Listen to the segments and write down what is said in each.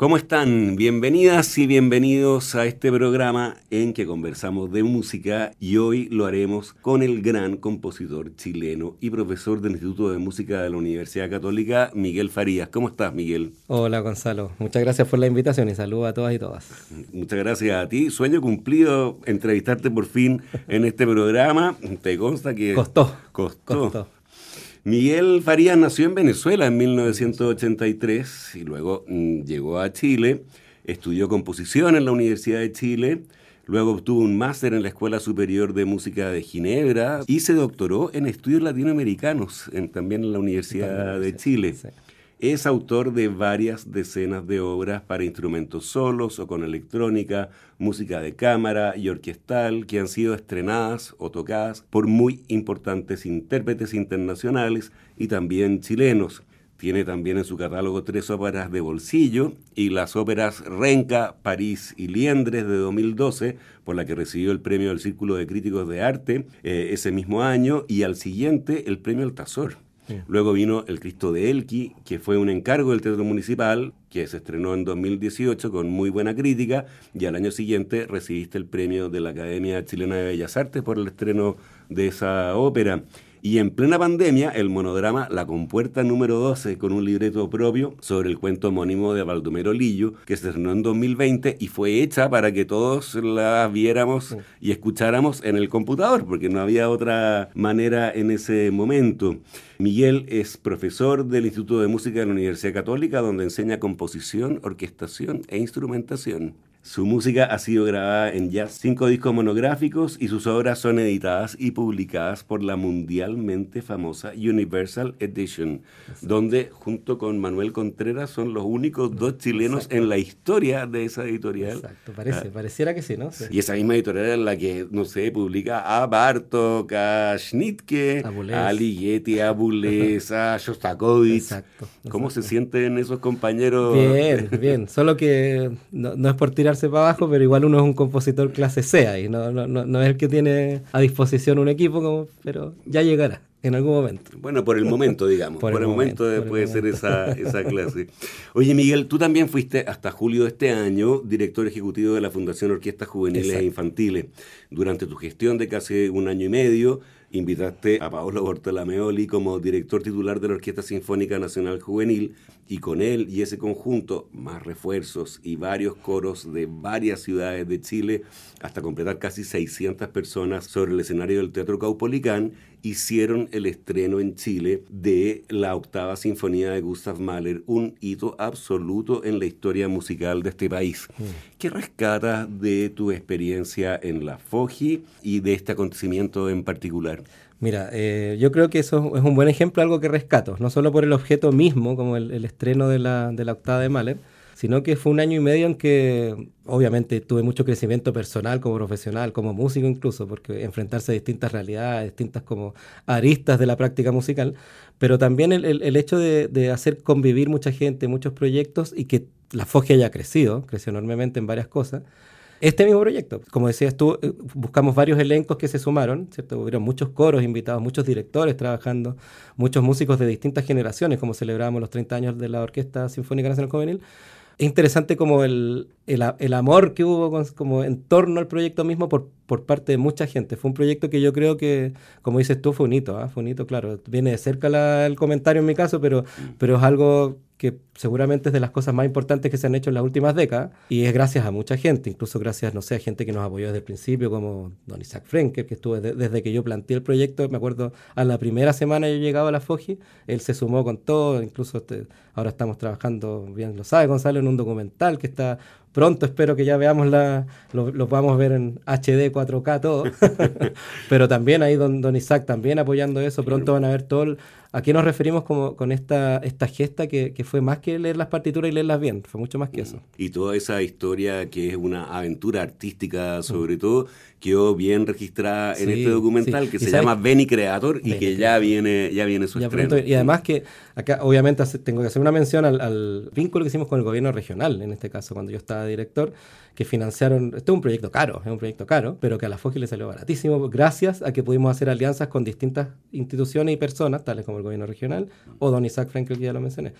¿Cómo están? Bienvenidas y bienvenidos a este programa en que conversamos de música y hoy lo haremos con el gran compositor chileno y profesor del Instituto de Música de la Universidad Católica, Miguel Farías. ¿Cómo estás, Miguel? Hola, Gonzalo. Muchas gracias por la invitación y saludos a todas y todas. Muchas gracias a ti. Sueño cumplido entrevistarte por fin en este programa. Te consta que... Costó. Costó. Costó. Miguel Farías nació en Venezuela en 1983 y luego mm, llegó a Chile, estudió composición en la Universidad de Chile, luego obtuvo un máster en la Escuela Superior de Música de Ginebra y se doctoró en estudios latinoamericanos también en la Universidad de Chile. Es autor de varias decenas de obras para instrumentos solos o con electrónica, música de cámara y orquestal que han sido estrenadas o tocadas por muy importantes intérpretes internacionales y también chilenos. Tiene también en su catálogo tres óperas de bolsillo y las óperas Renca, París y Liendres de 2012, por la que recibió el premio del Círculo de Críticos de Arte eh, ese mismo año, y al siguiente el premio Altazor. Luego vino El Cristo de Elqui, que fue un encargo del Teatro Municipal, que se estrenó en 2018 con muy buena crítica, y al año siguiente recibiste el premio de la Academia Chilena de Bellas Artes por el estreno de esa ópera. Y en plena pandemia, el monodrama La Compuerta número 12, con un libreto propio sobre el cuento homónimo de Baldomero Lillo, que se estrenó en 2020 y fue hecha para que todos la viéramos y escucháramos en el computador, porque no había otra manera en ese momento. Miguel es profesor del Instituto de Música de la Universidad Católica, donde enseña composición, orquestación e instrumentación. Su música ha sido grabada en ya cinco discos monográficos y sus obras son editadas y publicadas por la mundialmente famosa Universal Edition, donde junto con Manuel Contreras son los únicos dos chilenos en la historia de esa editorial. Exacto, parece, ah. pareciera que sí, ¿no? Y esa misma editorial en la que, no sé, publica a Bartok, a Schnittke, a Ligeti, a Boulez, a Shostakovich. Exacto, ¿Cómo se sienten esos compañeros? Bien, bien, solo que no, no es por tirar para abajo, pero igual uno es un compositor clase C ahí, no, no, no, es el que tiene a disposición un equipo, como, pero ya llegará en algún momento. Bueno, por el momento, digamos. por, el, momento, puede ser esa, esa clase. Oye, Miguel, tú también fuiste hasta julio de este año director ejecutivo de la Fundación Orquestas Juveniles e Infantiles. Durante tu gestión de casi un año y medio, invitaste a Paolo Bortolameoli como director titular de la Orquesta Sinfónica Nacional Juvenil y con él y ese conjunto, más refuerzos y varios coros de varias ciudades de Chile, hasta completar casi 600 personas sobre el escenario del Teatro Caupolicán, hicieron el estreno en Chile de la octava sinfonía de Gustav Mahler, un hito absoluto en la historia musical de este país. ¿Qué rescatas de tu experiencia en la FOGI y de este acontecimiento en particular? Mira, eh, yo creo que eso es un buen ejemplo, algo que rescato, no solo por el objeto mismo, como el, estreno de la, de la octava de Mahler, sino que fue un año y medio en que obviamente tuve mucho crecimiento personal como profesional, como músico incluso, porque enfrentarse a distintas realidades, distintas como aristas de la práctica musical, pero también el, el, hecho de, de, hacer convivir mucha gente, muchos proyectos y que la FOGE haya crecido, creció enormemente en varias cosas, este mismo proyecto. Como decías tú, eh, buscamos varios elencos que se sumaron, ¿cierto? Hubieron muchos coros invitados, muchos directores trabajando, muchos músicos de distintas generaciones, como celebrábamos los 30 años de la Orquesta Sinfónica Nacional Juvenil. Es interesante como el, el, amor que hubo como en torno al proyecto mismo por, por parte de mucha gente. Fue un proyecto que yo creo que, como dices tú, fue un hito, ¿ah? fue un hito, claro. Viene de cerca el comentario en mi caso, pero, mm. pero es algo que seguramente es de las cosas más importantes que se han hecho en las últimas décadas y es gracias a mucha gente, incluso gracias, no sé, a gente que nos apoyó desde el principio, como don Isaac Frenkel, que estuvo desde que yo planteé el proyecto, me acuerdo, a la primera semana yo llegaba a la FOGI, él se sumó con todo, incluso este, ahora estamos trabajando, bien lo sabe Gonzalo, en un documental que está pronto, espero que ya veamos la, lo, lo podamos ver en HD, 4K, todo, pero también ahí don, don Isaac también apoyando eso, pronto van a ver todo... El, ¿A qué nos referimos como, con esta, esta gesta que, que, fue más que leer las partituras y leerlas bien? Fue mucho más que eso. Y toda esa historia que es una aventura artística sobre todo, quedó bien registrada en este documental que se llama Benny Creator y que ya viene, ya viene su estreno. Y además que acá obviamente tengo que hacer una mención al, al vínculo que hicimos con el gobierno regional, en este caso, cuando yo estaba director, que financiaron, esto es un proyecto caro, es un proyecto caro, pero que a la FOGI le salió baratísimo gracias a que pudimos hacer alianzas con distintas instituciones y personas, tales como el gobierno regional o don Isaac Frankel, que ya lo mencioné.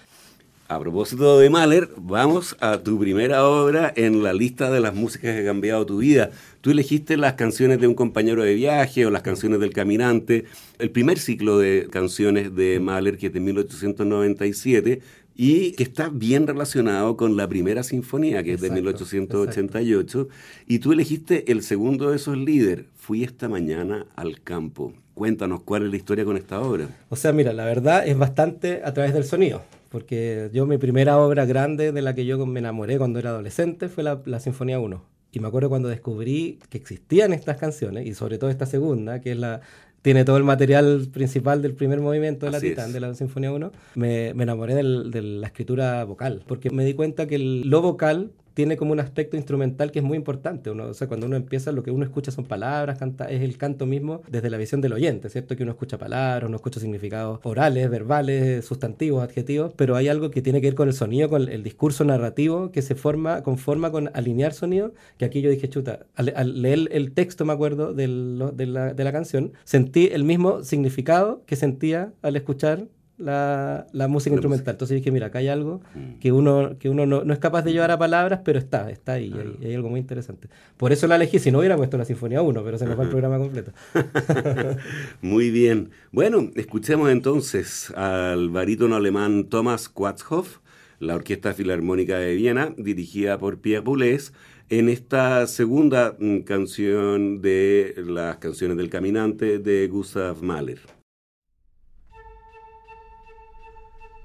A propósito de Mahler, vamos a tu primera obra en la lista de las músicas que ha cambiado tu vida. Tú elegiste las canciones de un compañero de viaje o las canciones del caminante, el primer ciclo de canciones de Mahler que es de 1897 y que está bien relacionado con la primera sinfonía, que es de 1888, y tú elegiste el segundo de esos líderes, Fui esta mañana al campo. Cuéntanos cuál es la historia con esta obra. O sea, mira, la verdad es bastante a través del sonido, porque yo mi primera obra grande de la que yo me enamoré cuando era adolescente fue la, la Sinfonía 1. Y me acuerdo cuando descubrí que existían estas canciones, y sobre todo esta segunda, que es la, tiene todo el material principal del primer movimiento de la Titán, de la Sinfonía 1, me, me enamoré del, de la escritura vocal, porque me di cuenta que el, lo vocal tiene como un aspecto instrumental que es muy importante. Uno, o sea, cuando uno empieza, lo que uno escucha son palabras, canta, es el canto mismo desde la visión del oyente, ¿cierto? Que uno escucha palabras, uno escucha significados orales, verbales, sustantivos, adjetivos, pero hay algo que tiene que ver con el sonido, con el discurso narrativo que se forma, conforma con alinear sonido, que aquí yo dije, chuta, al, leer el texto, me acuerdo, de, la, de la canción, sentí el mismo significado que sentía al escuchar la, la música instrumental. Entonces dije, mira, acá hay algo mm. que uno, que uno no, no, es capaz de llevar a palabras, pero está, está ahí, hay, hay, algo muy interesante. Por eso la elegí, si no hubiera puesto la Sinfonía 1, pero se nos va el programa completo. muy bien. Bueno, escuchemos entonces al barítono alemán Thomas Quatzhoff, la Orquesta Filarmónica de Viena, dirigida por Pierre Boulez, en esta segunda mm, canción de las canciones del caminante de Gustav Mahler.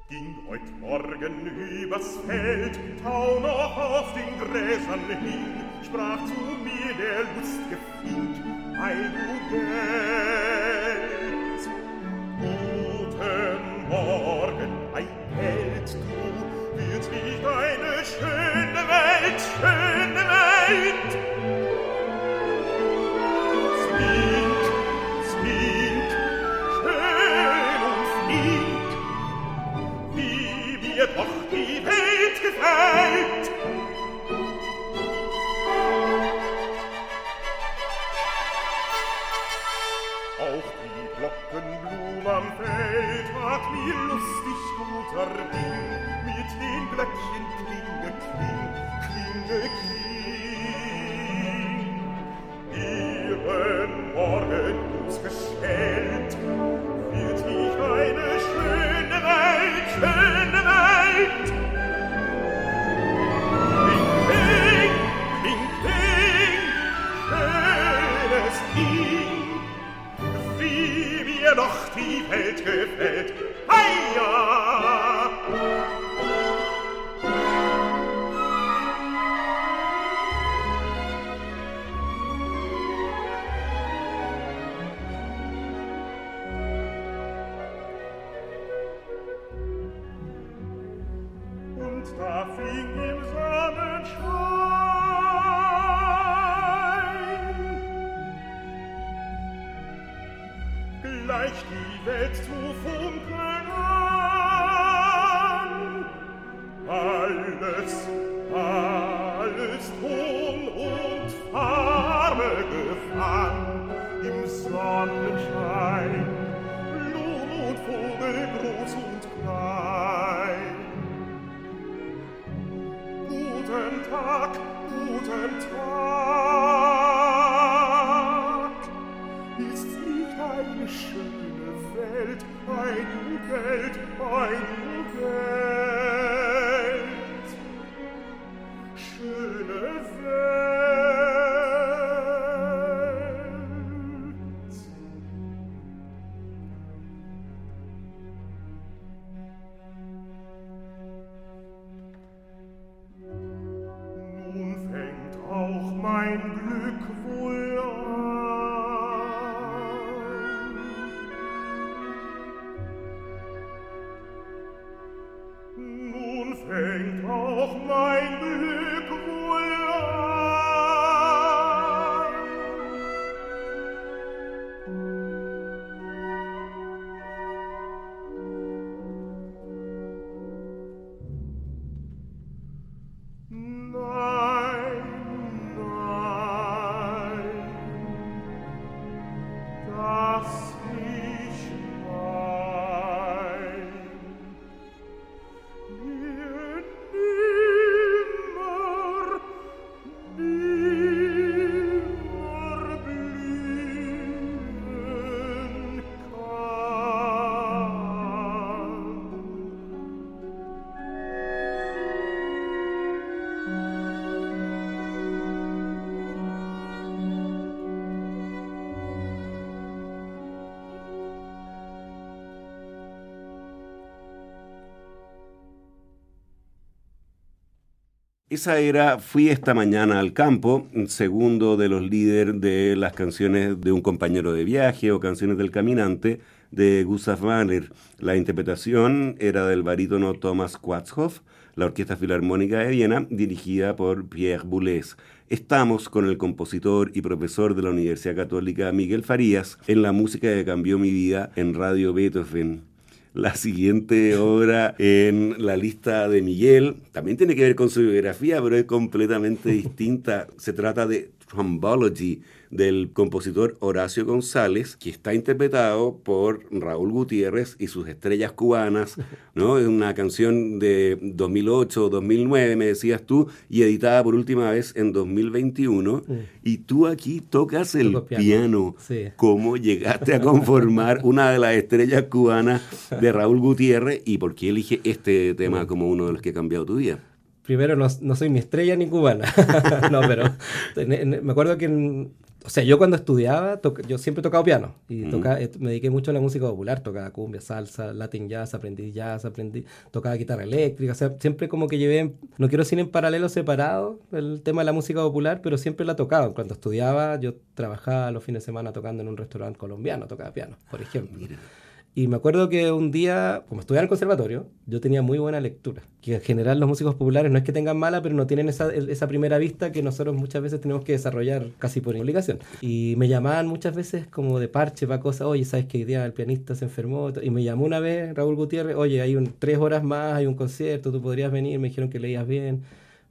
Ging heut Morgen übers Feld, tau noch auf den Gräsern hin, sprach zu mir der lustige Find, ei du Geld. Guten Morgen, ei Geld, du, wird nicht eine schöne Welt. Auch die Glockenblum am Feld hat mir lustig guter Ding, mit den Glöckchen klinge, kling, klinge, kling. doch die Welt gefällt, Esa era Fui esta mañana al campo, un segundo de los líderes de las canciones de un compañero de viaje o canciones del caminante de Gustav Mahler. La interpretación era del barítono Thomas Quatzhoff, la Orquesta Filarmónica de Viena, dirigida por Pierre Boulez. Estamos con el compositor y profesor de la Universidad Católica Miguel Farías en la música que cambió mi vida en Radio Beethoven. La siguiente obra en la lista de Miguel también tiene que ver con su biografía, pero es completamente distinta. Se trata de Trombology del compositor Horacio González, que está interpretado por Raúl Gutiérrez y sus estrellas cubanas, ¿no? Es una canción de 2008 2009, me decías tú, y editada por última vez en 2021. Y tú aquí tocas el Toco piano. piano, sí. ¿Cómo llegaste a conformar una de las estrellas cubanas de Raúl Gutiérrez y por qué elige este tema como uno de los que ha cambiado tu vida? Primero, no, no soy ni estrella ni cubana. no, pero en- en- me acuerdo que, en- o sea, yo cuando estudiaba, yo siempre he tocado piano y toca- eh, me dediqué mucho a la música popular, tocaba cumbia, salsa, latin jazz, aprendí jazz, aprendí, tocaba guitarra eléctrica, o sea, siempre como que llevé, no quiero decir en paralelo separado el tema de la música popular, pero siempre la tocaba. Cuando estudiaba, yo trabajaba los fines de semana tocando en un restaurante colombiano, tocaba piano, por ejemplo. Y me acuerdo que un día, como estudiaba en el conservatorio, yo tenía muy buena lectura. Que en general los músicos populares no es que tengan mala, pero no tienen esa, esa primera vista que nosotros muchas veces tenemos que desarrollar casi por obligación. Y me llamaban muchas veces como de parche para cosas, oye, ¿sabes hoy día el pianista se enfermó? Y me llamó una vez Raúl Gutiérrez, oye, hay un, tres horas más, hay un concierto, tú podrías venir, me dijeron que leías bien.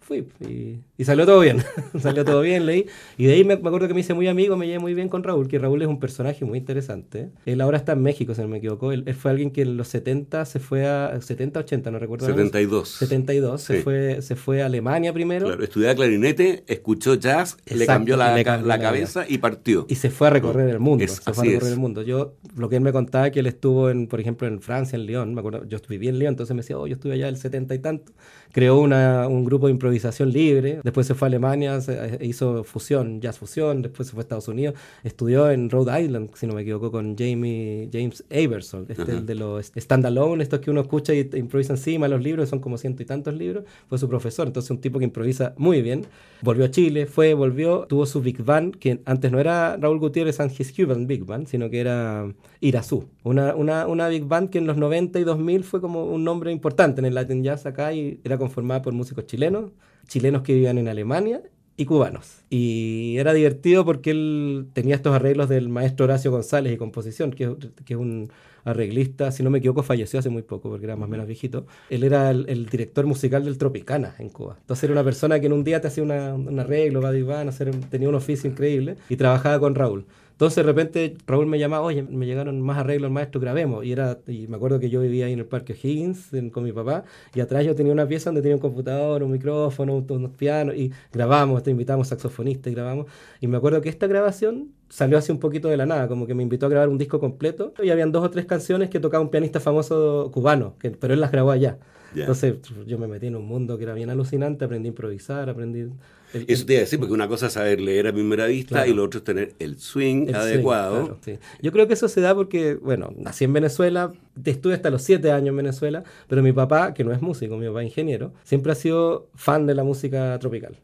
Fui y, y salió todo bien, salió todo bien, leí. Y de ahí me, me acuerdo que me hice muy amigo, me llevé muy bien con Raúl, que Raúl es un personaje muy interesante. Él ahora está en México, si no me equivoco. Él, él fue alguien que en los 70 se fue a... 70, 80, no recuerdo. ahora mismo. 72. 72, se, Sí. fue, se fue a Alemania primero. Claro, estudiaba clarinete, escuchó jazz, le Exacto, cambió la, le cambió la la cabeza y partió. Y se fue a recorrer el mundo. Es- se fue a recorrer es. el mundo. Yo, lo que él me contaba que él estuvo en, por ejemplo, en Francia, en Lyon, me acuerdo, yo viví en Lyon, entonces me decía, oh, yo estuve allá el 70 y tanto. Creó una, un grupo de improvisación libre, después se fue a Alemania, se- eh, hizo fusión, jazz fusión, después se fue a Estados Unidos, estudió en Rhode Island, si no me equivoco, con Jamie, James Averson, este el de los standalone, estos que uno escucha y improvisa encima los libros, son como ciento y tantos libros, fue su profesor, entonces un tipo que improvisa muy bien. Volvió a Chile, fue, volvió, tuvo su Big Band, que antes no era Raúl Gutiérrez and His Cuban Big Band, sino que era Irazú. Una, una, una Big Band que en los 90 y 2000 fue como un nombre importante en el Latin Jazz acá y era conformada por músicos chilenos, chilenos que vivían en Alemania y cubanos. Y era divertido porque él tenía estos arreglos del maestro Horacio González y composición, que, es un arreglista, si no me equivoco, falleció hace muy poco porque era más o menos viejito. Él era el, director musical del Tropicana en Cuba. Entonces era una persona que en un día te hacía un arreglo, va, va, hacer, tenía un oficio increíble y trabajaba con Raúl. Entonces de repente Raúl me llamaba, oye, me llegaron más arreglos maestro, grabemos. Y, era, y me acuerdo que yo vivía ahí en el Parque Higgins con mi papá y atrás yo tenía una pieza donde tenía un computador, un micrófono, unos pianos y grabamos, te invitamos saxofonistas y grabamos. Y me acuerdo que esta grabación salió así un poquito de la nada, como que me invitó a grabar un disco completo y habían dos o tres canciones que tocaba un pianista famoso cubano, que, pero él las grabó allá. Entonces yo me metí en un mundo que era bien alucinante, aprendí a improvisar, aprendí... Eso te iba a decir, porque una cosa es saber leer a primera vista y lo otro es tener el swing adecuado. Yo creo que eso se da porque, bueno, nací en Venezuela, estuve hasta los siete años en Venezuela, pero mi papá, que no es músico, mi papá es ingeniero, siempre ha sido fan de la música tropical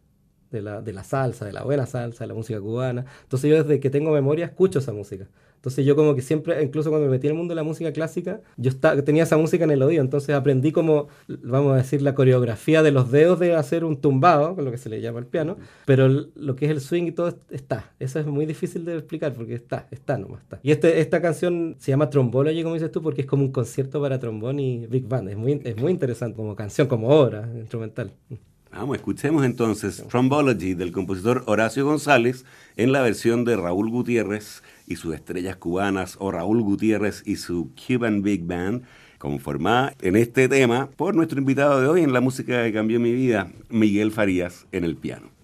de la, de la salsa, de la buena salsa, de la música cubana. Entonces yo desde que tengo memoria escucho esa música. Entonces yo como que siempre, incluso cuando me metí en el mundo de la música clásica, yo tenía esa música en el oído, entonces aprendí como, vamos a decir, la coreografía de los dedos de hacer un tumbado, con lo que se le llama el piano, pero lo que es el swing y todo está. Eso es muy difícil de explicar porque está, está nomás, está. Y este, esta canción se llama Trombology, como dices tú, porque es como un concierto para trombón y big band. Es muy, es muy interesante como canción, como obra instrumental. Vamos, escuchemos entonces Trombology del compositor Horacio González en la versión de Raúl Gutiérrez y sus estrellas cubanas o Raúl Gutiérrez y su Cuban Big Band, conformada en este tema por nuestro invitado de hoy en la música que cambió mi vida, Miguel Farías, en el piano.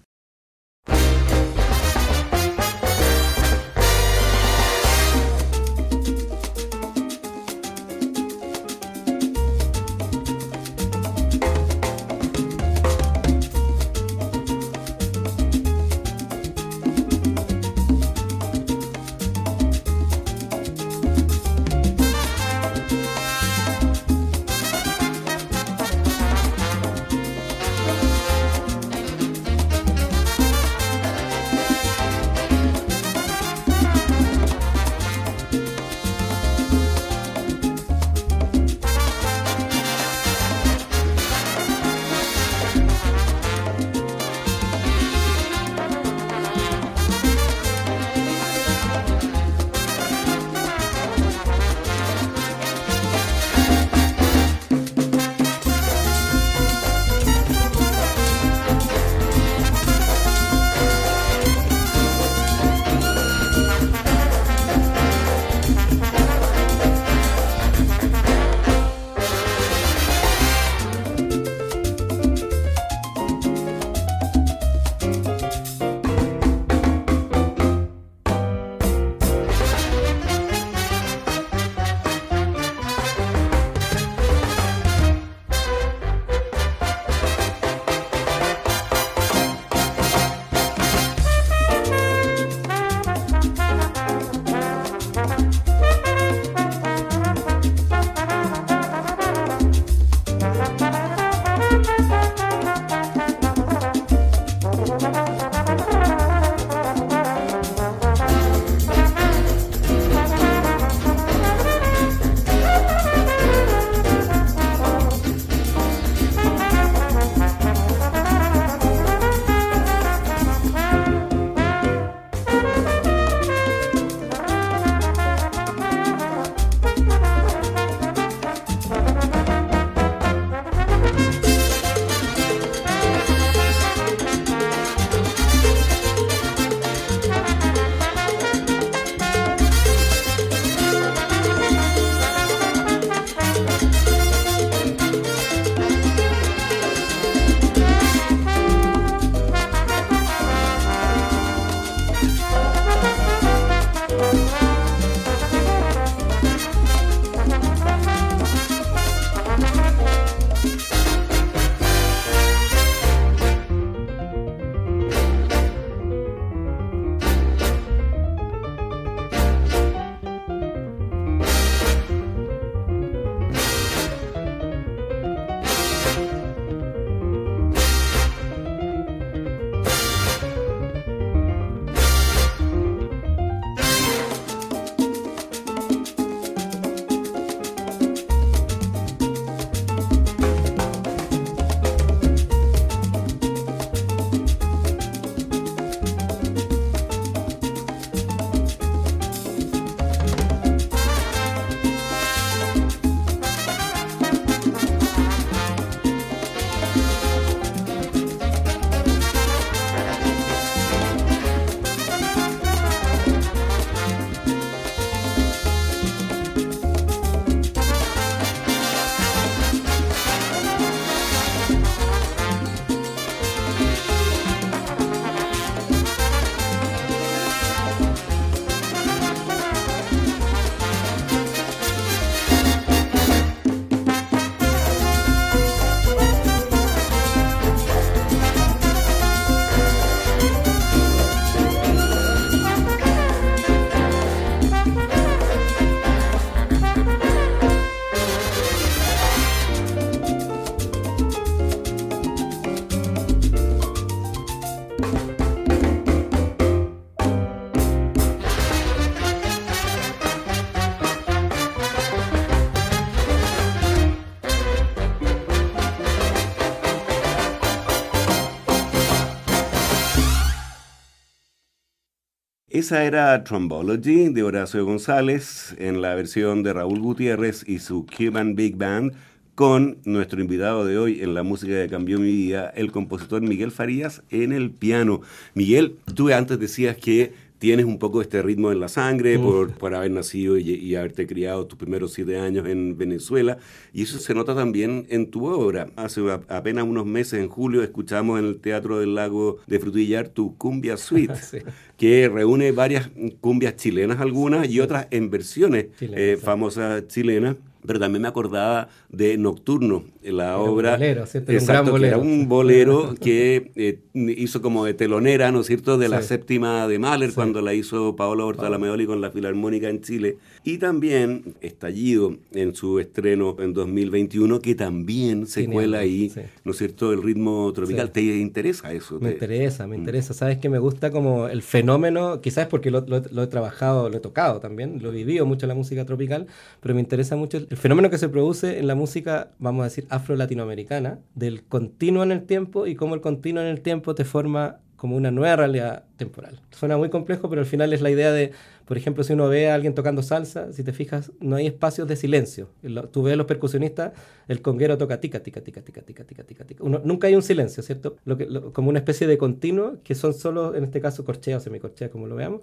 Esa era Trombology de Horacio González en la versión de Raúl Gutiérrez y su Cuban Big Band con nuestro invitado de hoy en la música que cambió mi vida, el compositor Miguel Farías en el piano. Miguel, tú antes decías que tienes un poco este ritmo en la sangre por, por, haber nacido y, haberte criado tus primeros siete años en Venezuela. Y eso se nota también en tu obra. Hace apenas unos meses, en julio, escuchamos en el Teatro del Lago de Frutillar tu Cumbia Suite, que reúne varias cumbias chilenas algunas y otras en versiones eh, famosas chilenas pero también me acordaba de Nocturno, la obra. Un bolero, ¿cierto? Exacto, un era un bolero que eh, hizo como de telonera, ¿no es cierto?, de la séptima de Mahler, cuando la hizo Paolo Bortalameoli con la Filarmónica en Chile. Y también Estallido en su estreno en 2021, que también se cuela ahí, ¿no es cierto?, el ritmo tropical. ¿Te interesa eso? Me interesa, me mm. interesa. Sabes que me gusta como el fenómeno, quizás porque lo, lo, he trabajado, lo he tocado también, lo he vivido mucho la música tropical, pero me interesa mucho el fenómeno que se produce en la música, vamos a decir, afro-latinoamericana, del continuo en el tiempo y cómo el continuo en el tiempo te forma como una nueva realidad temporal. Suena muy complejo, pero al final es la idea de, por ejemplo, si uno ve a alguien tocando salsa, si te fijas, no hay espacios de silencio. Tú ves a los percusionistas, el conguero toca tica, tica, tica, tica, tica, tica, tica, tica. nunca hay un silencio, ¿cierto? Lo que, como una especie de continuo, que son solo, en este caso, corchea o semicorchea, como lo veamos,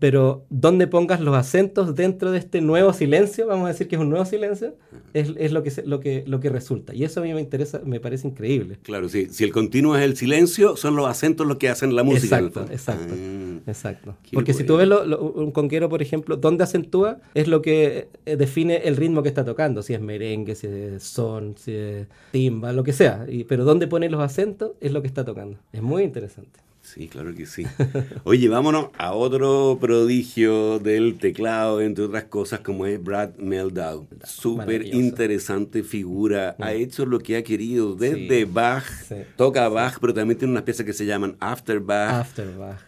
pero donde pongas los acentos dentro de este nuevo silencio, vamos a decir que es un nuevo silencio, es, es lo, que lo, que, lo que resulta. Y eso a mí me interesa, me parece increíble. Claro, sí. Si el continuo es el silencio, son los acentos los que hacen la música. Exacto, exacto. Ah, exacto. Porque si tú ves un conquero, por ejemplo, donde acentúa, es lo que eh, define el ritmo que está tocando. Si es merengue, si es son, si es timba, lo que sea. Y, pero donde pone los acentos es lo que está tocando. Es muy interesante. Sí, claro que sí. Oye, vámonos a otro prodigio del teclado, entre otras cosas, como es Brad Meldau. Súper interesante figura. Ha mm. hecho lo que ha querido desde Bach. Toca Bach, pero también tiene unas piezas que se llaman After Bach.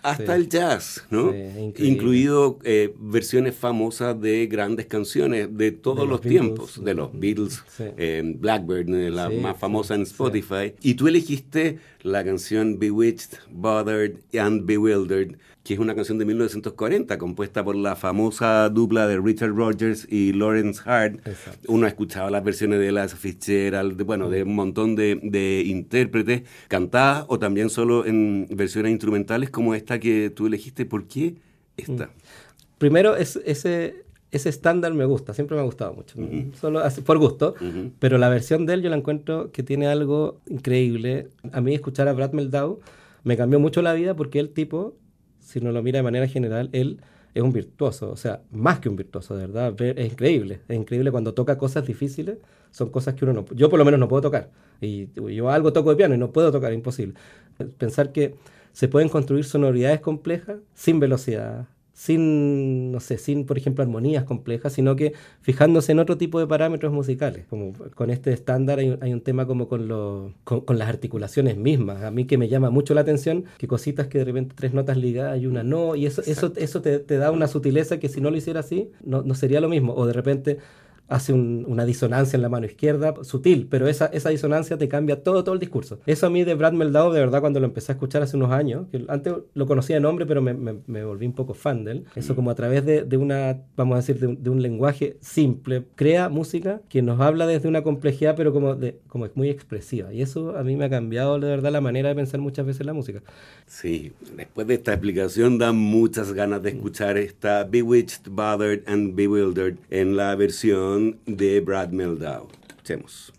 hasta el jazz, ¿no? Incluido eh, versiones famosas de grandes canciones de todos los, tiempos. De los Beatles, eh, Blackbird, la más famosa en Spotify. Y tú elegiste la canción Bewitched, Bothered and Bewildered, que es una canción de 1940 compuesta por la famosa dupla de Richard Rogers y Lawrence Hart. Uno ha escuchado las versiones de las Fitzgerald, de, bueno, de un montón de, intérpretes cantadas o también solo en versiones instrumentales como esta que tú elegiste. ¿Por qué esta? Primero, es, ese, ese estándar me gusta, siempre me ha gustado mucho, solo por gusto, pero la versión de él yo la encuentro que tiene algo increíble. A mí escuchar a Brad Meldau me cambió mucho la vida porque el tipo, si uno lo mira de manera general, él es un virtuoso, o sea, más que un virtuoso, de verdad, es increíble, es increíble cuando toca cosas difíciles, son cosas que uno no, yo por lo menos no puedo tocar, y yo algo toco de piano y no puedo tocar, imposible. Pensar que se pueden construir sonoridades complejas sin velocidad, sin, no sé, sin, por ejemplo, armonías complejas, sino que fijándose en otro tipo de parámetros musicales. Como con este estándar hay, un tema como con, lo, con, las articulaciones mismas. A mí que me llama mucho la atención que cositas que de repente tres notas ligadas y una no, y eso, eso, eso te, te, da una sutileza que si no lo hiciera así, no, no sería lo mismo. O de repente hace una disonancia en la mano izquierda, sutil, pero esa, esa disonancia te cambia todo, todo el discurso. Eso a mí de Brad Meldau, de verdad, cuando lo empecé a escuchar hace unos años, que antes lo conocía de nombre, pero me, me, volví un poco fan de él, eso como a través de, de una, vamos a decir, de un, lenguaje simple, crea música que nos habla desde una complejidad, pero como, de, como es muy expresiva. Y eso a mí me ha cambiado, de verdad, la manera de pensar muchas veces la música. Sí, después de esta explicación da muchas ganas de escuchar esta Bewitched, Bothered and Bewildered en la versión de Brad Meldau. Escuchemos.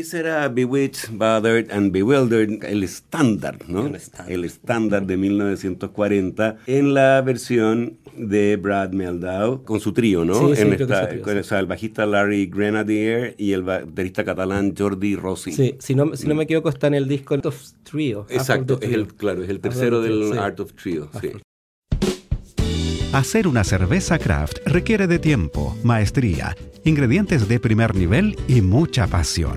Ese era Bewitched, Bothered and Bewildered, el estándar, ¿no? El estándar. El estándar de 1940 en la versión de Brad Meldau con su trío, ¿no? Sí, sí, en esta- trío, con- sí. o sea, el bajista Larry Grenadier y el baterista catalán Jordi Rossi. Sí, si no, si no me equivoco está en el disco Art of Trio. Mm. Exacto, es el, claro, es el tercero del Trio, sí. Art of Trio. sí. Hacer una cerveza craft requiere de tiempo, maestría, ingredientes de primer nivel y mucha pasión.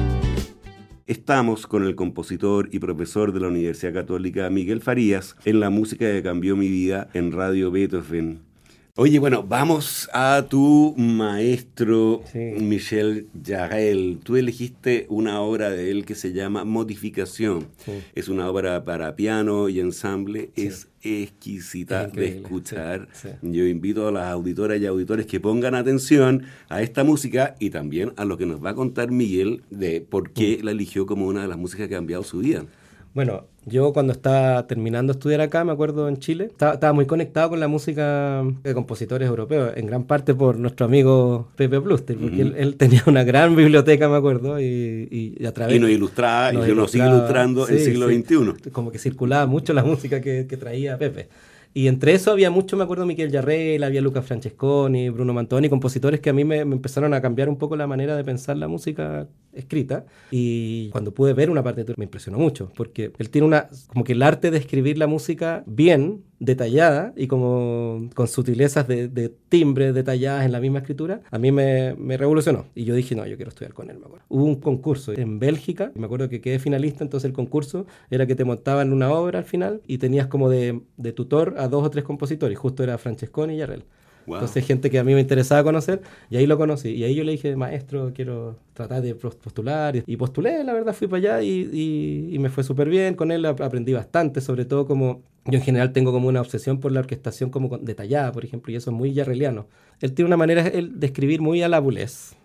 Estamos con el compositor y profesor de la Universidad Católica Miguel Farías en la música que cambió mi vida en Radio Beethoven. Oye, bueno, vamos a tu maestro Sí. Michel Jarel. Tú elegiste una obra de él que se llama Modificación. Sí. Es una obra para piano y ensamble. Sí. Es exquisita Es de escuchar. Yo invito a las auditoras y auditores que pongan atención a esta música y también a lo que nos va a contar Miguel de por qué Mm. la eligió como una de las músicas que ha cambiado su vida. Bueno, yo cuando estaba terminando de estudiar acá, me acuerdo en Chile, estaba, estaba muy conectado con la música de compositores europeos, en gran parte por nuestro amigo Pepe Pluster, porque él, él tenía una gran biblioteca, me acuerdo, y, y a través... Y nos ilustraba, nos y nos sigue ilustrando en sí, siglo sí. XXI. Como que circulaba mucho la música que, que traía Pepe. Y entre eso había mucho, me acuerdo, Miquel Yarrel, había Luca Francesconi, Bruno Mantoni, compositores que a mí me, me empezaron a cambiar un poco la manera de pensar la música escrita. Y cuando pude ver una partitura me impresionó mucho, porque él tiene una, como que el arte de escribir la música bien, detallada y como con sutilezas de, de timbre detalladas en la misma escritura, a mí me, me revolucionó. Y yo dije, no, yo quiero estudiar con él, me acuerdo. Hubo un concurso en Bélgica, me acuerdo que quedé finalista, entonces el concurso era que te montaban una obra al final y tenías como de, de tutor a dos o tres compositores, justo era Francesconi y Yarrel. Wow. Entonces, gente que a mí me interesaba conocer, y ahí lo conocí. Y ahí yo le dije, maestro, quiero tratar de pos- postular. Y postulé, la verdad, fui para allá y, y- me fue súper bien. Con él ap- aprendí bastante, sobre todo como yo en general tengo como una obsesión por la orquestación como detallada, por ejemplo, y eso es muy yarreliano. Él tiene una manera de escribir muy a la.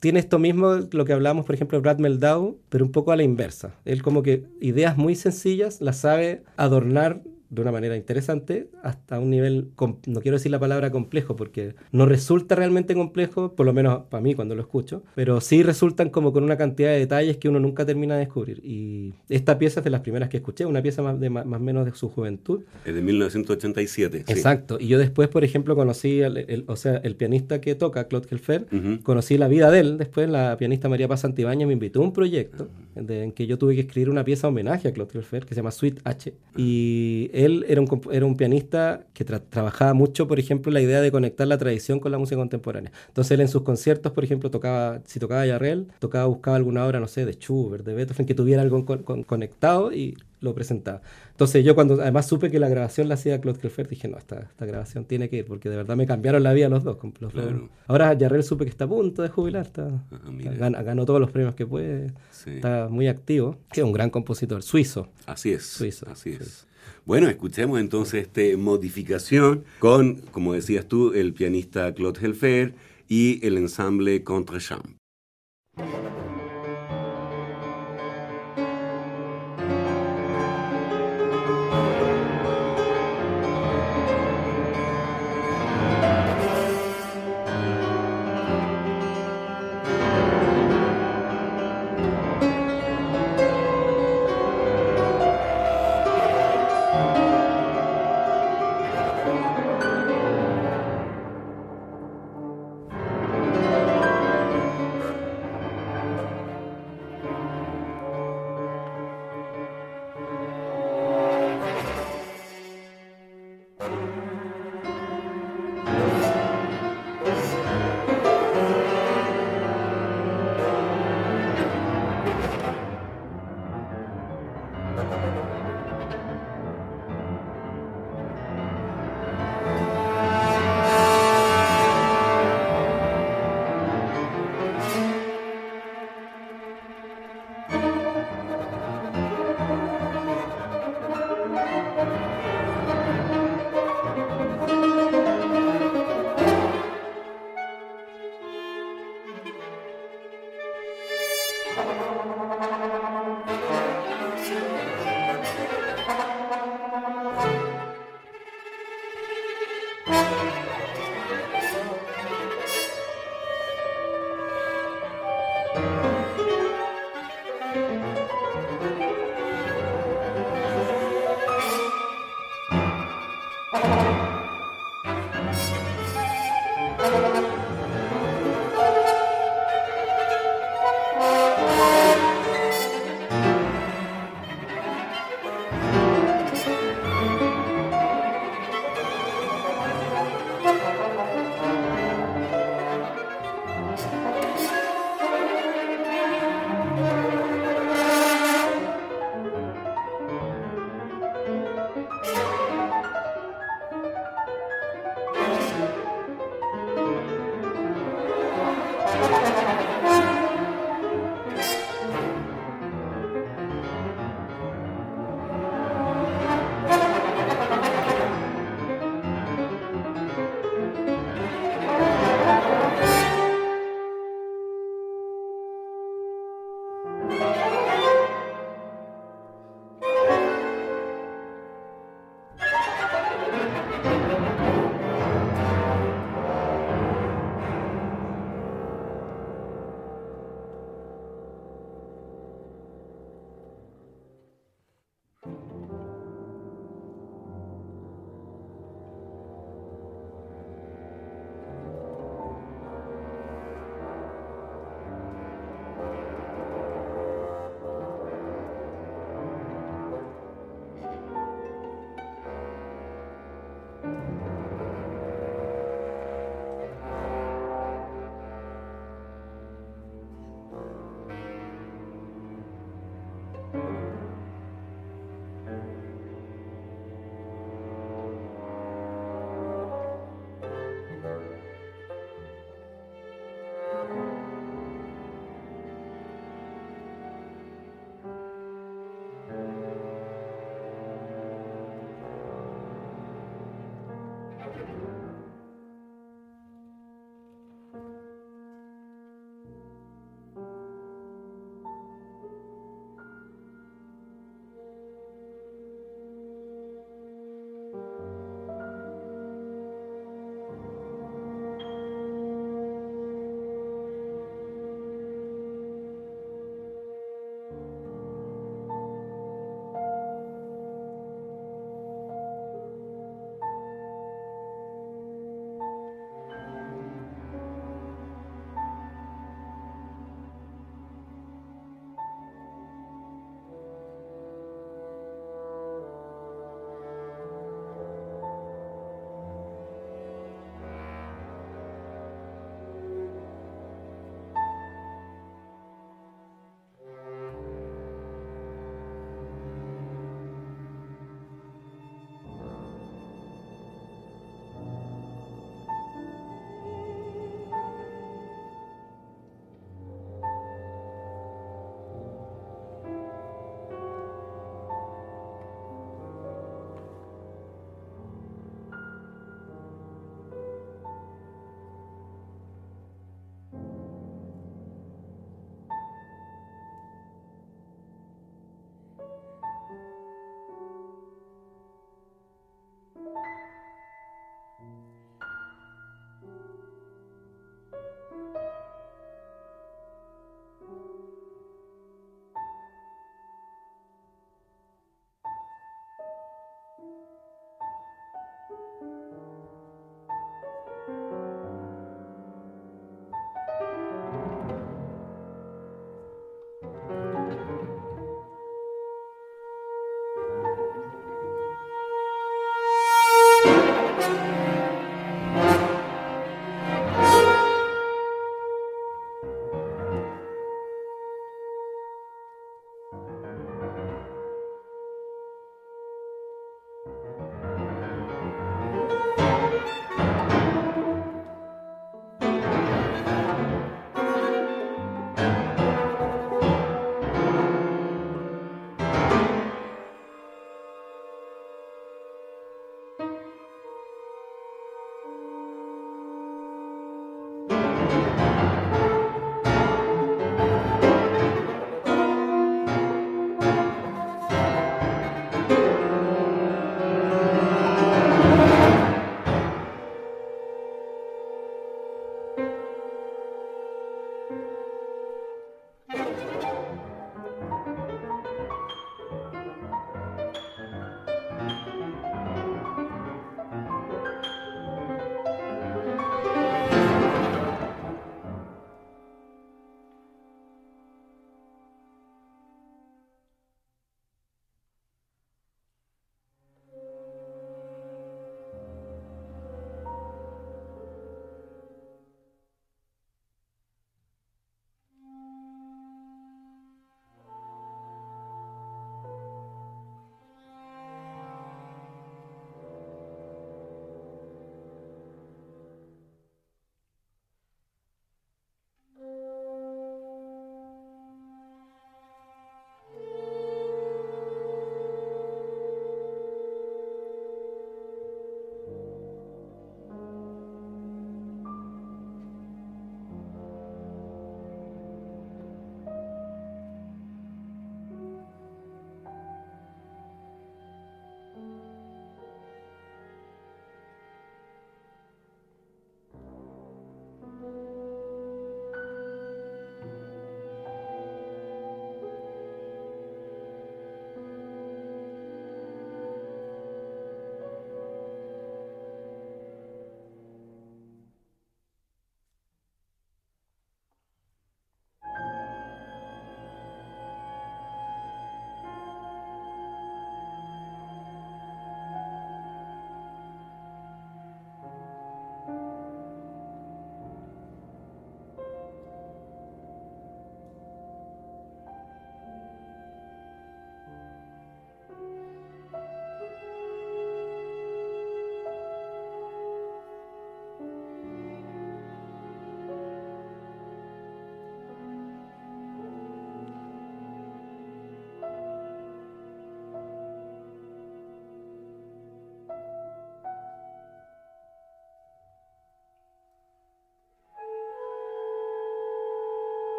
Tiene esto mismo, lo que hablamos, por ejemplo, de Brad Meldau, pero un poco a la inversa. Él como que ideas muy sencillas las sabe adornar de una manera interesante hasta un nivel, no quiero decir la palabra complejo porque no resulta realmente complejo, por lo menos para mí cuando lo escucho, pero sí resultan como con una cantidad de detalles que uno nunca termina de descubrir. Y esta pieza es de las primeras que escuché, una pieza más, de, más o menos de su juventud. Es de 1987. sí. Exacto. Y yo después, por ejemplo, conocí, al- el, o sea, el pianista que toca, Claude Helfer, Ujú. conocí la vida de él. Después la pianista María Paz Santibáñez me invitó a un proyecto de- en que yo tuve que escribir una pieza homenaje a Claude Helfer que se llama Suite H. Y él era un, era un pianista que tra- trabajaba mucho, por ejemplo, la idea de conectar la tradición con la música contemporánea. Entonces él en sus conciertos, por ejemplo, tocaba, si tocaba Yarrel, tocaba, buscaba alguna obra, no sé, de Schubert, de Beethoven, que tuviera algo con- con- conectado y lo presentaba. Entonces yo cuando además supe que la grabación la hacía Claude Kelfer, dije, no, esta, esta grabación tiene que ir, porque de verdad me cambiaron la vida los dos. los. Claro. Ahora Yarrel supe que está a punto de jubilar, está, Ah, mira. gan- ganó todos los premios que puede, Sí. está muy activo, es un gran compositor, suizo. Así es. Suizo, Así es. suizo. Bueno, escuchemos entonces este modificación con, como decías tú, el pianista Claude Helfer y el ensamble Contrechamp.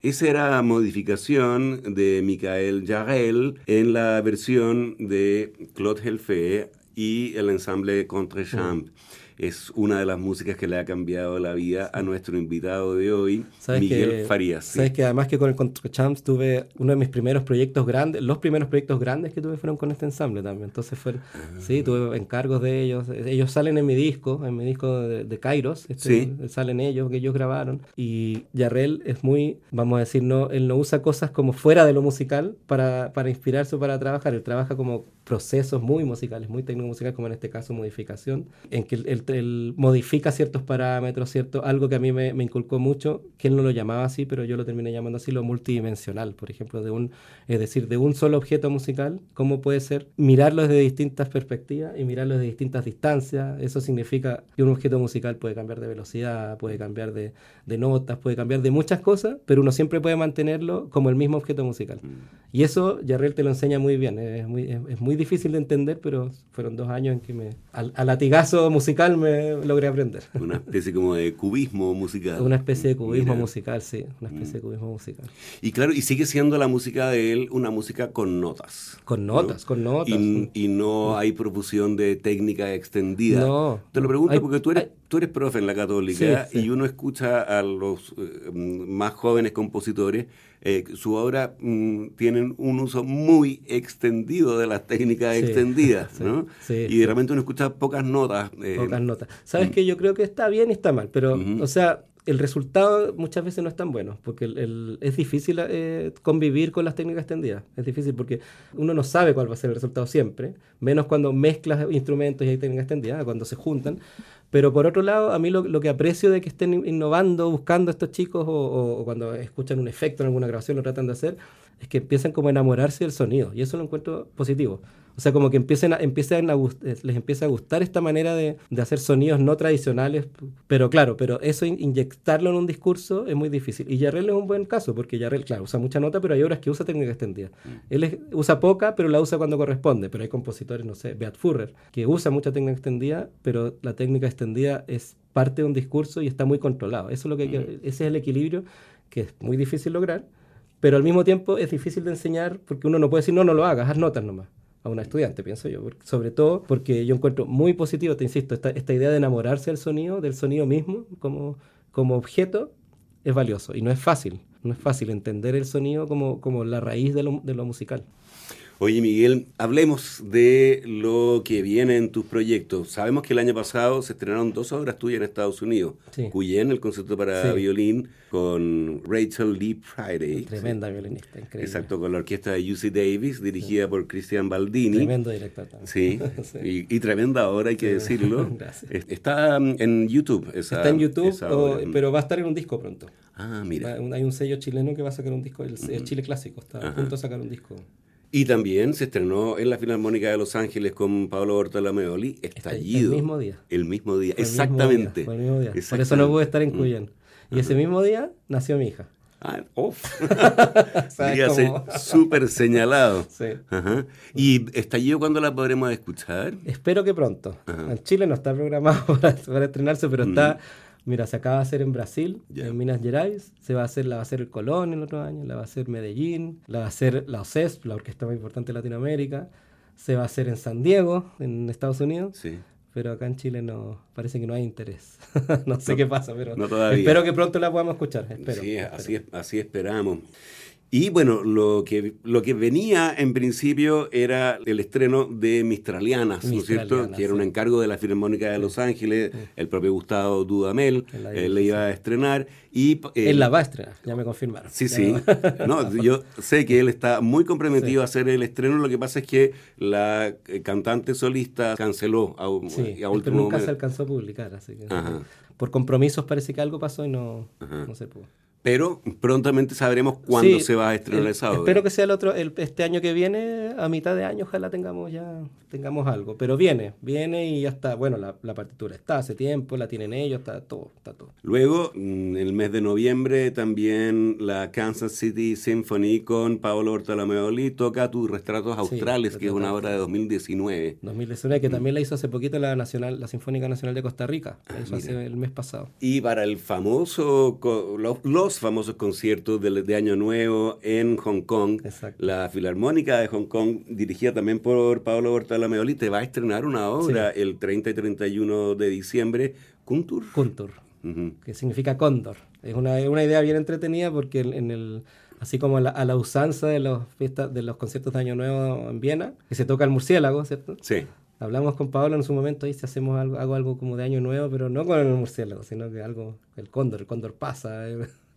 Esa era modificación de Michael Jarrell en la versión de Claude Helfé y el ensamble Contrechamp es una de las músicas que le ha cambiado la vida a nuestro invitado de hoy, Miguel Farías. Sabes que además que con el Champs tuve uno de mis primeros proyectos grandes, los primeros proyectos grandes que tuve fueron con este ensamble también. Entonces fue, sí, tuve encargos de ellos. Ellos salen en mi disco, en mi disco de, Kairos, este, salen ellos, que ellos grabaron. Y Yarrell es muy, vamos a decir, no, él no usa cosas como fuera de lo musical para, para inspirarse o para trabajar. Él trabaja como procesos muy musicales, muy técnico musicales, como en este caso modificación, en que él, modifica ciertos parámetros, cierto, algo que a mí me, inculcó mucho, que él no lo llamaba así, pero yo lo terminé llamando así, lo multidimensional, por ejemplo, de un, es decir, de un solo objeto musical, cómo puede ser mirarlo desde distintas perspectivas y mirarlo desde distintas distancias. Eso significa que un objeto musical puede cambiar de velocidad, puede cambiar de, de notas, puede cambiar de muchas cosas, pero uno siempre puede mantenerlo como el mismo objeto musical. Mm. Y eso Jarrell te lo enseña muy bien, es muy, es muy difícil de entender, pero fueron dos años en que me, al, latigazo musical me logré aprender. Una especie como de cubismo musical. Una especie de cubismo musical, sí, una especie de mm. cubismo musical. Y claro, y sigue siendo la música de él una música con notas. Con notas, con notas. Y, no hay profusión de técnica extendida. No. Te lo pregunto porque tú eres, tú eres profe en la católica y uno escucha a los eh, más jóvenes compositores eh, su obra mm, tienen un uso muy extendido de las técnicas extendidas, ¿no? y de repente uno escucha pocas notas. Eh, pocas notas. Sabes mm. que yo creo que está bien y está mal, pero, o sea, el resultado muchas veces no es tan bueno, porque el, es difícil eh, convivir con las técnicas extendidas. Es difícil porque uno no sabe cuál va a ser el resultado siempre, menos cuando mezclas instrumentos y hay técnicas extendidas, cuando se juntan. Pero por otro lado, a mí lo, que aprecio de que estén innovando, buscando estos chicos, o, les escuchan un efecto en alguna grabación, lo tratan de hacer, es que empiezan como a enamorarse del sonido. Y eso lo encuentro positivo. O sea, como que empiecen a, a eh, les empieza a gustar esta manera de, de, hacer sonidos no tradicionales. Pero claro, pero eso inyectarlo en un discurso es muy difícil. Y Yarrell es un buen caso, porque Yarrell, claro, usa mucha nota, pero hay obras que usa técnica extendida. Mm. Él usa poca, pero la usa cuando corresponde. Pero hay compositores, no sé, Beat Furrer, que usa mucha técnica extendida, pero la técnica extendida es parte de un discurso y está muy controlado. Eso es lo que, que mm. ese es el equilibrio que es muy difícil lograr pero al mismo tiempo es difícil de enseñar porque uno no puede decir, no, no lo hagas, haz notas nomás a una estudiante, pienso yo. Sobre todo porque yo encuentro muy positivo, te insisto, esta, esta idea de enamorarse del sonido, del sonido mismo, como, como objeto, es valioso y no es fácil. No es fácil entender el sonido como, como la raíz de lo, de lo musical. Oye, Miguel, hablemos de lo que viene en tus proyectos. Sabemos que el año pasado se estrenaron dos obras tuyas en Estados Unidos. Sí. el concierto para violín, con Rachel Lee Friday. Tremenda violinista, increíble. Exacto, con la orquesta de UC Davis, dirigida por Christian Baldini. Tremendo director también. Sí, y, tremenda ahora, hay que decirlo. Está mm, en YouTube. Está en YouTube, pero va a estar en un disco pronto. Ah, mira. hay un sello chileno que va a sacar un disco, el, Chile Clásico, está a punto de sacar un disco. Y también se estrenó en la Filarmónica de Los Ángeles con Pablo Bortolameoli, Estallido. El mismo día. El mismo día, exactamente. El mismo día, Por eso no pude estar en mm. Cuyen. Y ese mismo día nació mi hija. Ah, off. súper señalado. Sí. Ajá. ¿Y Estallido cuándo la podremos escuchar? Espero que pronto. En Chile no está programado para, estrenarse, pero está mm. Mira, se acaba de hacer en Brasil, en Minas Gerais, se va a hacer, la va a hacer el Colón el otro año, la va a hacer Medellín, la va a hacer la OCESP, la orquesta más importante de Latinoamérica, se va a hacer en San Diego, en Estados Unidos. Sí. Pero acá en Chile no, parece que no hay interés. no sé qué pasa, pero espero que pronto la podamos escuchar. Espero, sí, Así, así esperamos. Y bueno, lo que, lo que venía en principio era el estreno de Mistralianas, ¿no es cierto? Que era un encargo de la Filarmónica de Los Ángeles, el propio Gustavo Dudamel él le iba a estrenar. Y, eh, él la va a estrenar, ya me confirmaron. Sí, sí. no, yo sé que él está muy comprometido a hacer el estreno, lo que pasa es que la eh, cantante solista canceló a, sí, a último nunca se alcanzó a publicar, así que por compromisos parece que algo pasó y no, no se pudo. Pero prontamente sabremos cuándo se va a estrenar esa obra. Espero que sea el otro, el, este año que viene, a mitad de año, ojalá tengamos ya tengamos algo. Pero viene, viene y ya está. Bueno, la, partitura está hace tiempo, la tienen ellos, está todo, está todo. Luego, en mm, el mes de noviembre, también la Kansas City Symphony con Paolo Ortolameoli toca tus retratos australes, que es una obra de 2019. 2019, que mm. también la hizo hace poquito la Nacional, la Sinfónica Nacional de Costa Rica. La ah, hizo hace el mes pasado. Y para el famoso, los dos famosos conciertos de, de Año Nuevo en Hong Kong. Exacto. La Filarmónica de Hong Kong, dirigida también por Pablo Bortalameoli, te va a estrenar una obra el 30 y 31 de diciembre, Kuntur. Kuntur, Ujú. que significa cóndor. Es una, una idea bien entretenida porque en, en el así como a la, a la usanza de los fiestas, de los conciertos de Año Nuevo en Viena, que se toca el murciélago, ¿cierto? Sí. Hablamos con Pablo en su momento y si hacemos algo, hago algo como de Año Nuevo, pero no con el murciélago, sino que algo, el cóndor, el cóndor pasa.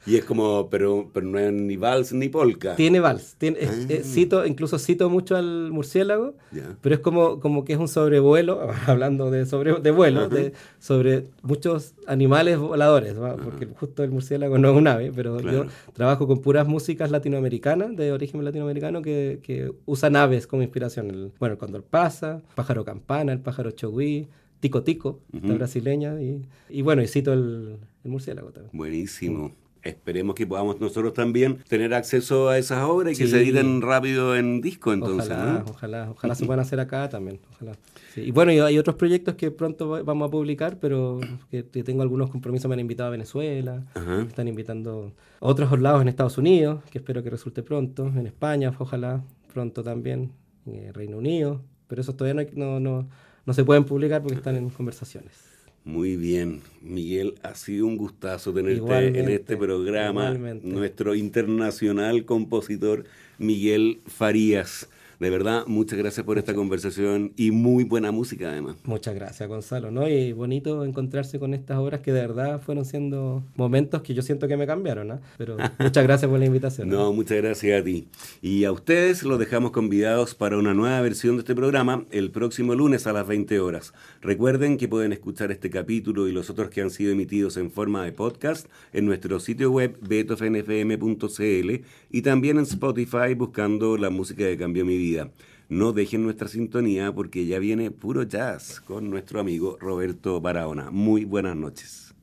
Y es como, pero, pero no es ni vals ni polka. Tiene vals, tiene, es- Ah. es- cito, incluso cito mucho al murciélago, Ya. pero es como, como que es un sobrevuelo, hablando de, sobre, de vuelo, de, sobre muchos animales voladores, ¿va? porque justo el murciélago no es un ave, pero Claro. yo trabajo con puras músicas latinoamericanas, de origen latinoamericano, que, que usan aves como inspiración. El, bueno, el cóndor pasa, pájaro campana, el pájaro chogüí, tico tico, esta Ujú. brasileña, y, y bueno, y cito el, el murciélago también. Buenísimo. Esperemos que podamos nosotros también tener acceso a esas obras y que se editen rápido en disco entonces. ojalá, ¿no? ojalá, ojalá se puedan hacer acá también. Ojalá. Sí, Y bueno, y hay otros proyectos que pronto va- vamos a publicar, pero que, que tengo algunos compromisos. Me han invitado a Venezuela, Ajá. me están invitando a otros lados en Estados Unidos, que espero que resulte pronto, en España, ojalá pronto también, en Reino Unido, pero esos todavía no, no, no, no se pueden publicar porque están en conversaciones. Muy bien, Miguel, ha sido un gustazo tenerte en este programa. igualmente. Nuestro internacional compositor Miguel Farías. De verdad, muchas gracias por esta conversación y muy buena música además. Muchas gracias, Gonzalo, ¿no? Y bonito encontrarse con estas obras que de verdad fueron siendo momentos que yo siento que me cambiaron, ¿no? Pero muchas gracias por la invitación. No, muchas gracias a ti. Y a ustedes los dejamos convidados para una nueva versión de este programa el próximo lunes a las 20 horas. Recuerden que pueden escuchar este capítulo y los otros que han sido emitidos en forma de podcast en nuestro sitio web betofnfm.cl y también en Spotify buscando la música que cambió mi vida. No dejen nuestra sintonía porque ya viene puro jazz con nuestro amigo Roberto Barahona. Muy buenas noches.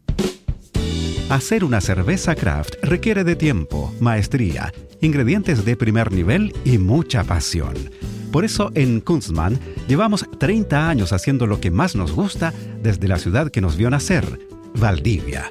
Hacer una cerveza craft requiere de tiempo, maestría, ingredientes de primer nivel y mucha pasión. Por eso en Kunstmann llevamos 30 años haciendo lo que más nos gusta desde la ciudad que nos vio nacer, Valdivia.